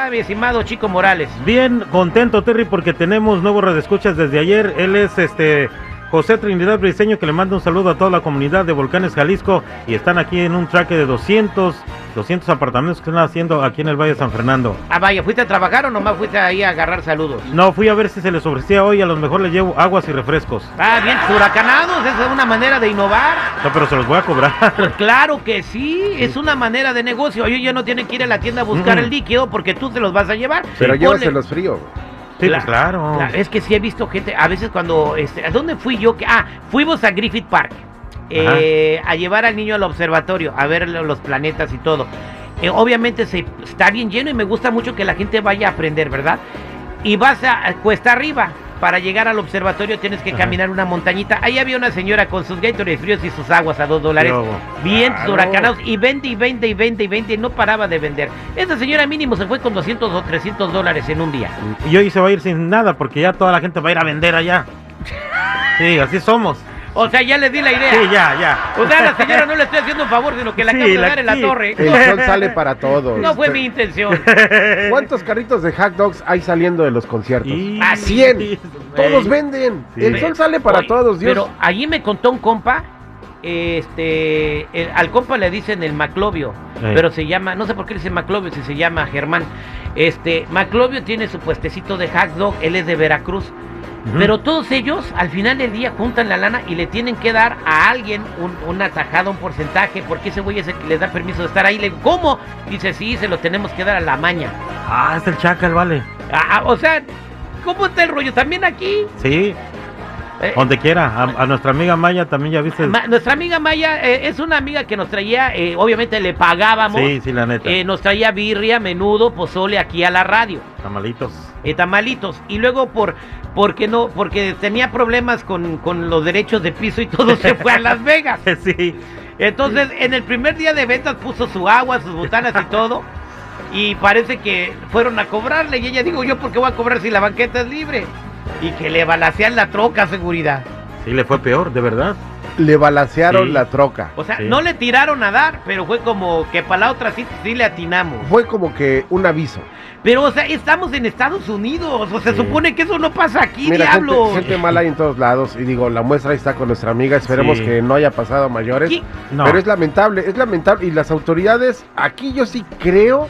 ¿Cómo está mi estimado Chico Morales? Bien contento, Terry, porque tenemos nuevos redescuchas desde ayer. Él es este José Trinidad Briseño, que le manda un saludo a toda la comunidad de Volcanes Jalisco y están aquí en un traque de 200, 200 apartamentos que están haciendo aquí en el Valle de San Fernando. Ah, vaya, ¿fuiste a trabajar o nomás fuiste ahí a agarrar saludos? No, fui a ver si se les ofrecía hoy, a lo mejor les llevo aguas y refrescos. Ah, bien, huracanados, esa es una manera de innovar. No, pero se los voy a cobrar. Pues claro que sí, es una manera de negocio. Ellos ya no tienen que ir a la tienda a buscar Mm. el líquido porque tú se los vas a llevar. Pero Ponle- llévaselos frío. Sí, pues claro. Es que sí he visto gente, a veces cuando, este, ¿a dónde fui yo? Que, ah, fuimos a Griffith Park, eh, a llevar al niño al observatorio, a ver lo- los planetas y todo. Eh, obviamente se, está bien lleno y me gusta mucho que la gente vaya a aprender, ¿verdad? Y vas a cuesta arriba. Para llegar al observatorio tienes que Ajá. caminar una montañita. Ahí había una señora con sus Gatorade fríos y sus aguas a dos dólares. Bien Claro. huracanados. Y vende y vende y vende y vende y no paraba de vender. Esa señora mínimo se fue con 200 o 300 dólares en un día. Y hoy se va a ir sin nada porque ya toda la gente va a ir a vender allá. Sí, así somos. O sea, ya le di la idea. Sí, ya, ya. O sea, a la señora no le estoy haciendo un favor, sino que la Sí, acabo de la- dar en la sí. torre. El sol sale para todos. No fue mi intención. ¿Cuántos carritos de hot dogs hay saliendo de los conciertos? Y- ¡A 100! Todos venden. Sí. El sol sale para Oye, todos, Dios. Pero allí me contó un compa, este, el- al compa le dicen el Maclovio, pero se llama, no sé por qué le dicen Maclovio, si se llama Germán. Este, Maclovio tiene su puestecito de hot dog, él es de Veracruz. Pero todos ellos al final del día juntan la lana y le tienen que dar a alguien un, una tajada, un porcentaje, porque ese güey es el que les da permiso de estar ahí. Le ¿cómo? Dice, sí, se lo tenemos que dar a la maña. Ah, es el chacal, vale. Ah, ah, o sea, ¿cómo está el rollo? También aquí. Sí, eh, donde quiera. A, a nuestra amiga Maya también ya viste. Ma- nuestra amiga Maya eh, es una amiga que nos traía, eh, obviamente le pagábamos, Sí, sí, la neta. eh, nos traía birria, menudo, pozole aquí a la radio, Tamalitos. Eh, tamalitos. Y luego por porque no, porque tenía problemas con, con los derechos de piso y todo se fue a Las Vegas. sí. Entonces, en el primer día de ventas puso su agua, sus botanas y todo. Y parece que fueron a cobrarle. Y ella dijo, ¿yo por qué voy a cobrar si la banqueta es libre? Y que le balacean la troca, seguridad. Sí, le fue peor, de verdad. Le balancearon Sí. la troca. O sea, Sí. no le tiraron a dar, pero fue como que para la otra sí, sí le atinamos. Fue como que un aviso. Pero, o sea, estamos en Estados Unidos. O sea, se supone que eso no pasa aquí, Mira, gente, diablos. gente mala hay en todos lados. Y digo, la muestra ahí está con nuestra amiga. Esperemos Sí. que no haya pasado a mayores. No. Pero es lamentable, es lamentable. Y las autoridades, aquí yo sí creo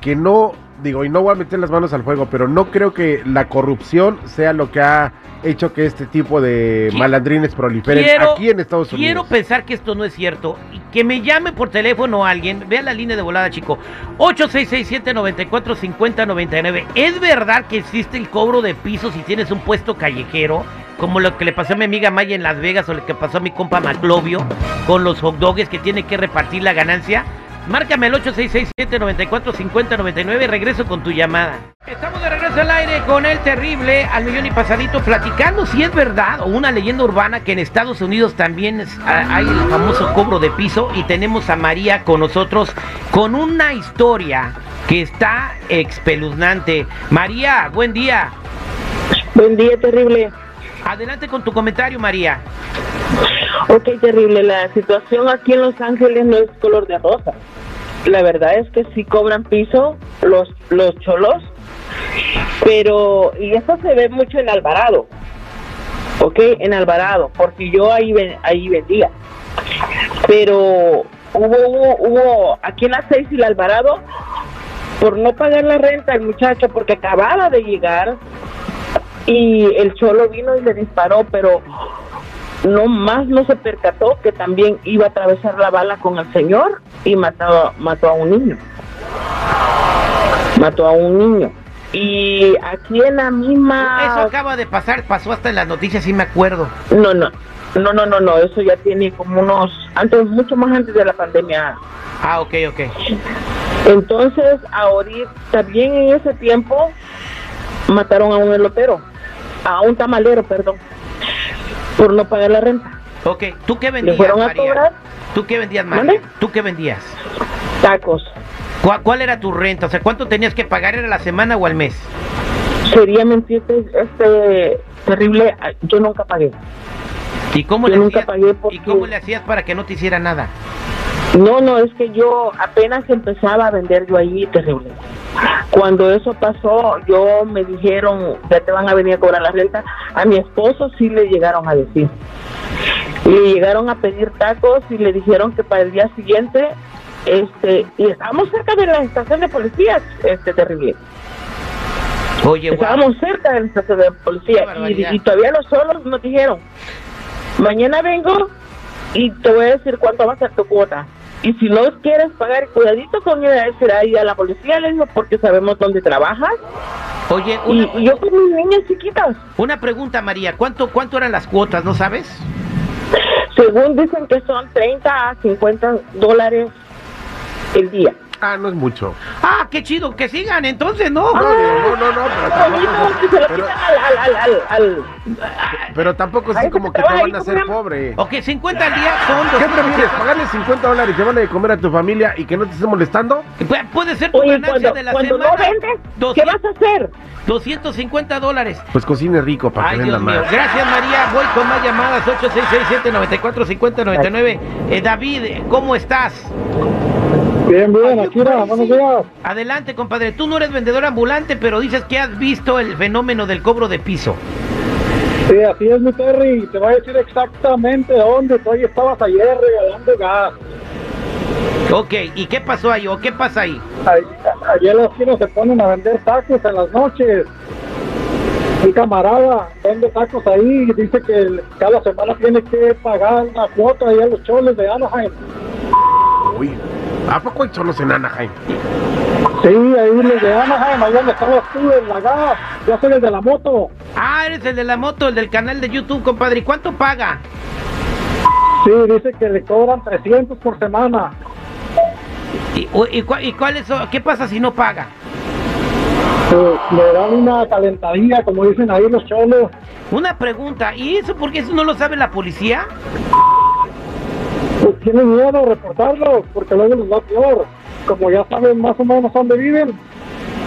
que no, digo, y no voy a meter las manos al fuego, pero no creo que la corrupción sea lo que ha hecho que este tipo de malandrines proliferen Quiero- aquí en Estados Quiero Unidos. pensar que esto no es cierto. Y que me llame por teléfono alguien. Vea la línea de volada, chico. 8667-945099. ¿Es verdad que existe el cobro de piso si tienes un puesto callejero? Como lo que le pasó a mi amiga Maya en Las Vegas o lo que pasó a mi compa Maclovio con los hot dogs que tiene que repartir la ganancia. Márcame al 8667-945099 y regreso con tu llamada. Estamos de regreso al aire con el terrible al millón y pasadito platicando si es verdad o una leyenda urbana que en Estados Unidos también es- a- hay el famoso cobro de piso y tenemos a María con nosotros con una historia que está espeluznante. María, buen día. Buen día, terrible. Adelante con tu comentario, María. Ok, terrible. La situación aquí en Los Ángeles no es color de rosa. La verdad es que sí cobran piso los, los cholos, pero, y eso se ve mucho en Alvarado. Ok, en Alvarado, porque yo ahí, ahí vendía. Pero hubo, hubo, hubo, aquí en las seis y el Alvarado, por no pagar la renta el muchacho, porque acababa de llegar, y el cholo vino y le disparó, pero no más no se percató que también iba a atravesar la bala con el señor y mató, mató a un niño. Mató a un niño. Y aquí en la misma... Eso acaba de pasar, pasó hasta en las noticias, sí me acuerdo. No, no, no, no, no, no, eso ya tiene como unos, antes, mucho más antes de la pandemia. Ah, ok, ok. Entonces, ahorita, también en ese tiempo, mataron a un elotero, a un tamalero, perdón, por no pagar la renta. Ok, ¿tú qué vendías, fueron a María? cobrar ¿Tú qué vendías, María? ¿Mande? ¿Tú qué vendías? tacos. ¿Cuál, cuál era tu renta? O sea, ¿cuánto tenías que pagar? ¿Era la semana o al mes? Sería mentirte, este terrible, ah, yo nunca pagué. ¿Y cómo, Yo le nunca hacías, pagué porque- ¿Y cómo le hacías para que no te hiciera nada? No, no, es que yo apenas empezaba a vender yo ahí, terrible. Cuando eso pasó, yo me dijeron, ya te van a venir a cobrar la renta. A mi esposo sí le llegaron a decir. Le llegaron a pedir tacos y le dijeron que para el día siguiente, este, y estábamos cerca de la estación de policía, este terrible. Oye. Estábamos cerca de la estación de policía y, y todavía los solos nos dijeron, mañana vengo y te voy a decir cuánto va a ser tu cuota. Y si no quieres pagar, cuidadito con ir a ahí a la policía, le digo, porque sabemos dónde trabajas. Oye, y yo con mis niñas chiquitas, una pregunta, María. ¿Cuánto, ¿Cuánto eran las cuotas, no sabes? según dicen que son 30 a 50 dólares el día. Ah, no es mucho. Ah, qué chido, que sigan entonces, ¿no? No, no, no, no, pero tampoco, que pero, tampoco así como que te van a hacer pobre. Ok, 50 al día son ¿Qué 200. prefieres? ¿Pagarle 50 dólares y te van a de comer a tu familia y que no te estés molestando? Pu- Puede ser tu Oye, ganancia cuando, de la cuando no semana. vendes, ¿qué 200 vas a hacer? 250 dólares. Pues cocine rico para Ay, que venda más. Gracias, María. Voy con más llamadas. 8667-945099. Eh, David, ¿cómo estás? Bien, bien, aquí era, buenos días. Adelante, compadre. Tú no eres vendedor ambulante, pero dices que has visto el fenómeno del cobro de piso. Sí, así es mi Terry, te voy a decir exactamente dónde tú ahí estabas ayer regalando gas. Ok, ¿y qué pasó ahí? ¿O qué pasa ahí? Ahí- Ayer los chinos se ponen a vender tacos en las noches. Un camarada vende tacos ahí y dice que cada semana tiene que pagar una cuota ahí a los choles de Anaheim. Uy, ¿a poco hay cholos en Anaheim? Sí, ahí los de Anaheim, ahí donde estabas tú en la gas, yo soy el de la moto. Ah, eres el de la moto, el del canal de YouTube, compadre. ¿Y cuánto paga? Sí, dice que le cobran 300 por semana. ¿Y, y y cuál es, qué pasa si no paga? Eh, le dan una calentadilla, como dicen ahí los cholos. Una pregunta, ¿y eso por qué eso no lo sabe la policía? Tienen miedo a reportarlo, porque luego les va peor. Como ya saben más o menos dónde viven.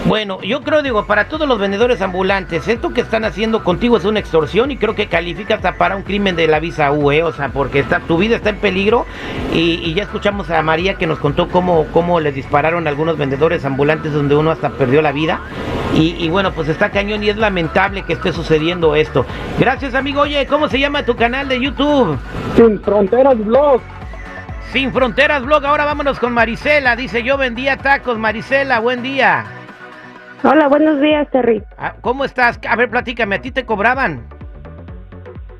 Bueno, yo creo, digo, para todos los vendedores ambulantes, esto que están haciendo contigo es una extorsión y creo que califica hasta para un crimen de la visa U, ¿eh? O sea, porque está, tu vida está en peligro y, y ya escuchamos a María que nos contó cómo, cómo le dispararon a algunos vendedores ambulantes donde uno hasta perdió la vida. Y, y bueno, pues está cañón y es lamentable que esté sucediendo esto. Gracias, amigo. Oye, ¿cómo se llama tu canal de YouTube? Sin fronteras blog. Sin Fronteras Blog. Ahora vámonos con Marisela. Dice, yo vendía tacos. Marisela, buen día. Hola, buenos días, Terry. Ah, ¿Cómo estás? A ver, platícame, ¿a ti te cobraban?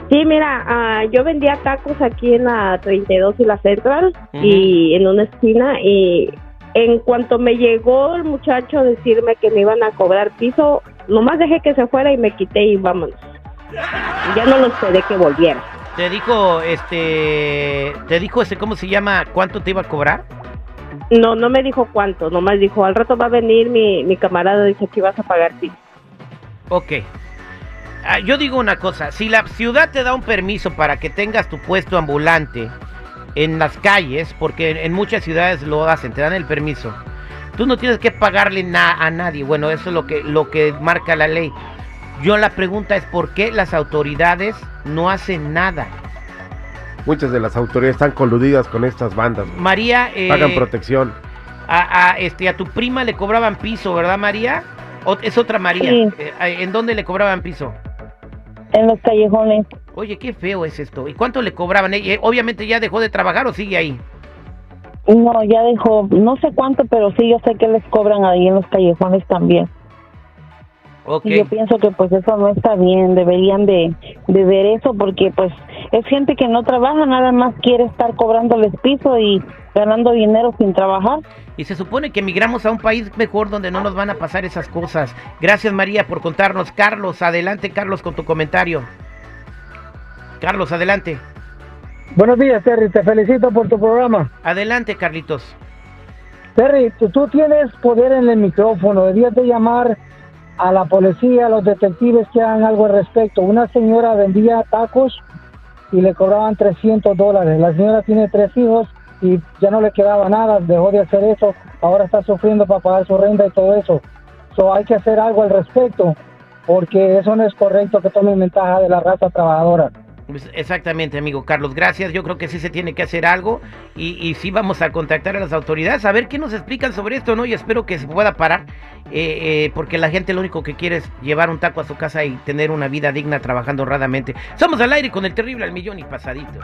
Sí, mira, ah, yo vendía tacos aquí en la 32 y la Central y en una esquina y en cuanto me llegó el muchacho a decirme que me iban a cobrar piso, nomás dejé que se fuera y me quité y vámonos. Ya no lo esperé que volviera. Te dijo, este, te dijo, este, ¿cómo se llama? ¿Cuánto te iba a cobrar? No, no me dijo cuánto, nomás dijo, al rato va a venir mi, mi camarada, dice que vas a pagar piso. Ok. Ah, yo digo una cosa, si la ciudad te da un permiso para que tengas tu puesto ambulante en las calles, porque en, en muchas ciudades lo hacen, te dan el permiso, tú no tienes que pagarle na- a nadie. Bueno, eso es lo que, lo que marca la ley. Yo la pregunta es por qué las autoridades no hacen nada. Muchas de las autoridades están coludidas con estas bandas. María, eh, Pagan protección. a, a, este, a tu prima le cobraban piso, ¿verdad, María? O- es otra María. Sí. Eh, ¿En dónde le cobraban piso? En los callejones. Oye, qué feo es esto. ¿Y cuánto le cobraban? Eh, obviamente ya dejó de trabajar o sigue ahí. No, ya dejó, no sé cuánto, pero sí, yo sé que les cobran ahí en los callejones también. Y yo pienso que pues eso no está bien, deberían de, de ver eso porque pues es gente que no trabaja, nada más quiere estar cobrándoles piso y ganando dinero sin trabajar. Y se supone que emigramos a un país mejor donde no nos van a pasar esas cosas. Gracias María por contarnos. Carlos, adelante Carlos con tu comentario. Carlos, adelante. Buenos días, Terry, te felicito por tu programa. Adelante Carlitos. Terry, tú, tú tienes poder en el micrófono, debías de llamar a la policía, a los detectives que hagan algo al respecto. Una señora vendía tacos y le cobraban 300 dólares. La señora tiene tres hijos y ya no le quedaba nada, dejó de hacer eso, ahora está sufriendo para pagar su renta y todo eso. So, hay que hacer algo al respecto, porque eso no es correcto que tomen ventaja de la raza trabajadora. Pues exactamente, amigo Carlos, gracias. Yo creo que sí se tiene que hacer algo y, sí vamos a contactar a las autoridades a ver qué nos explican sobre esto, ¿no? Y espero que se pueda parar, eh, eh, porque la gente lo único que quiere es llevar un taco a su casa y tener una vida digna trabajando honradamente. Somos al aire con el terrible al millón y pasadito.